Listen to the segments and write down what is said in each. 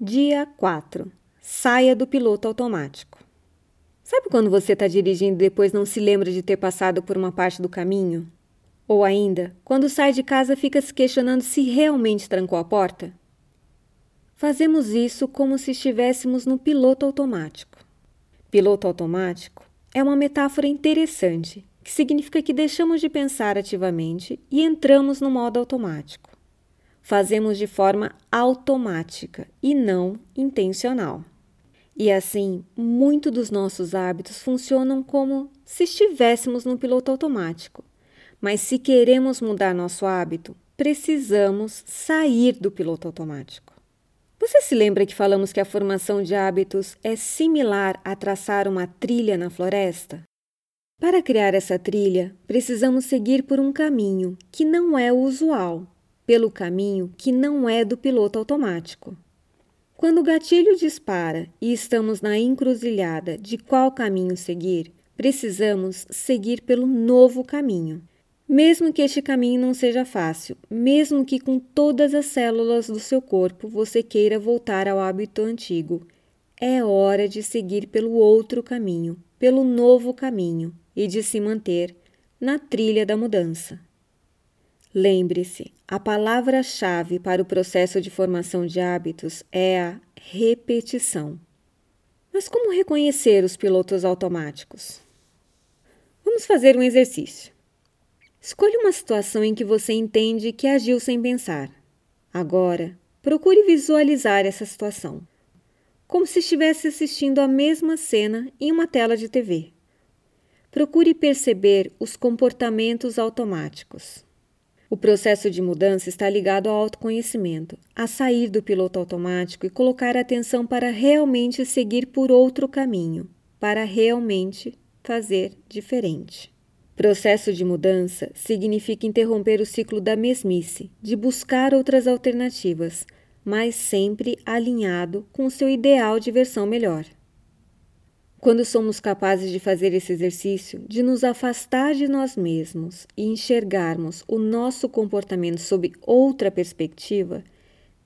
Dia 4. Saia do piloto automático. Sabe quando você está dirigindo e depois não se lembra de ter passado por uma parte do caminho? Ou ainda, quando sai de casa fica se questionando se realmente trancou a porta? Fazemos isso como se estivéssemos no piloto automático. Piloto automático é uma metáfora interessante, que significa que deixamos de pensar ativamente e entramos no modo automático fazemos de forma automática e não intencional. E assim, muito dos nossos hábitos funcionam como se estivéssemos no piloto automático. Mas se queremos mudar nosso hábito, precisamos sair do piloto automático. Você se lembra que falamos que a formação de hábitos é similar a traçar uma trilha na floresta? Para criar essa trilha, precisamos seguir por um caminho que não é o usual, pelo caminho que não é do piloto automático. Quando o gatilho dispara e estamos na encruzilhada de qual caminho seguir, precisamos seguir pelo novo caminho. Mesmo que este caminho não seja fácil, mesmo que com todas as células do seu corpo você queira voltar ao hábito antigo, é hora de seguir pelo outro caminho, pelo novo caminho e de se manter na trilha da mudança. Lembre-se, a palavra-chave para o processo de formação de hábitos é a repetição. Mas como reconhecer os pilotos automáticos? Vamos fazer um exercício. Escolha uma situação em que você entende que agiu sem pensar. Agora, procure visualizar essa situação, como se estivesse assistindo a mesma cena em uma tela de TV. Procure perceber os comportamentos automáticos. O processo de mudança está ligado ao autoconhecimento, a sair do piloto automático e colocar atenção para realmente seguir por outro caminho, para realmente fazer diferente. Processo de mudança significa interromper o ciclo da mesmice, de buscar outras alternativas, mas sempre alinhado com seu ideal de versão melhor. Quando somos capazes de fazer esse exercício, de nos afastar de nós mesmos e enxergarmos o nosso comportamento sob outra perspectiva,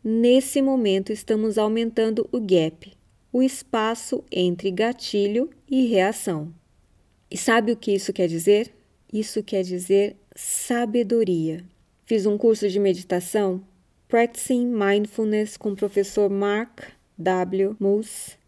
nesse momento estamos aumentando o gap, o espaço entre gatilho e reação. E sabe o que isso quer dizer? Isso quer dizer sabedoria. Fiz um curso de meditação, Practicing Mindfulness, com o professor Mark W. Moose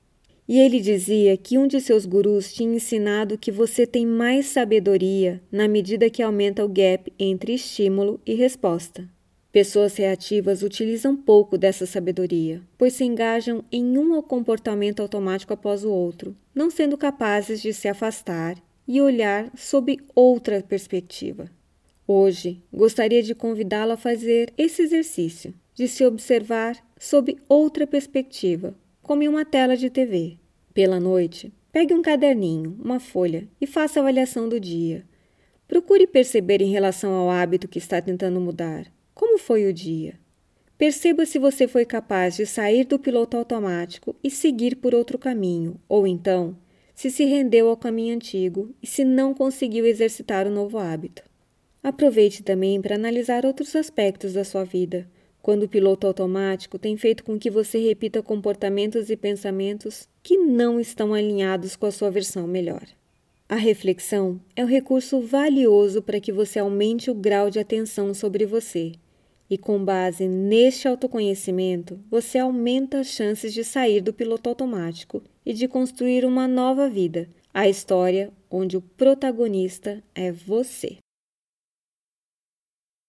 e ele dizia que um de seus gurus tinha ensinado que você tem mais sabedoria na medida que aumenta o gap entre estímulo e resposta. Pessoas reativas utilizam pouco dessa sabedoria, pois se engajam em um comportamento automático após o outro, não sendo capazes de se afastar e olhar sob outra perspectiva. Hoje, gostaria de convidá-lo a fazer esse exercício, de se observar sob outra perspectiva, como em uma tela de TV. Pela noite, pegue um caderninho, uma folha e faça a avaliação do dia. Procure perceber em relação ao hábito que está tentando mudar. Como foi o dia? Perceba se você foi capaz de sair do piloto automático e seguir por outro caminho, ou então, se se rendeu ao caminho antigo e se não conseguiu exercitar o novo hábito. Aproveite também para analisar outros aspectos da sua vida, quando o piloto automático tem feito com que você repita comportamentos e pensamentos que não estão alinhados com a sua versão melhor. A reflexão é um recurso valioso para que você aumente o grau de atenção sobre você. E com base neste autoconhecimento, você aumenta as chances de sair do piloto automático e de construir uma nova vida, a história onde o protagonista é você.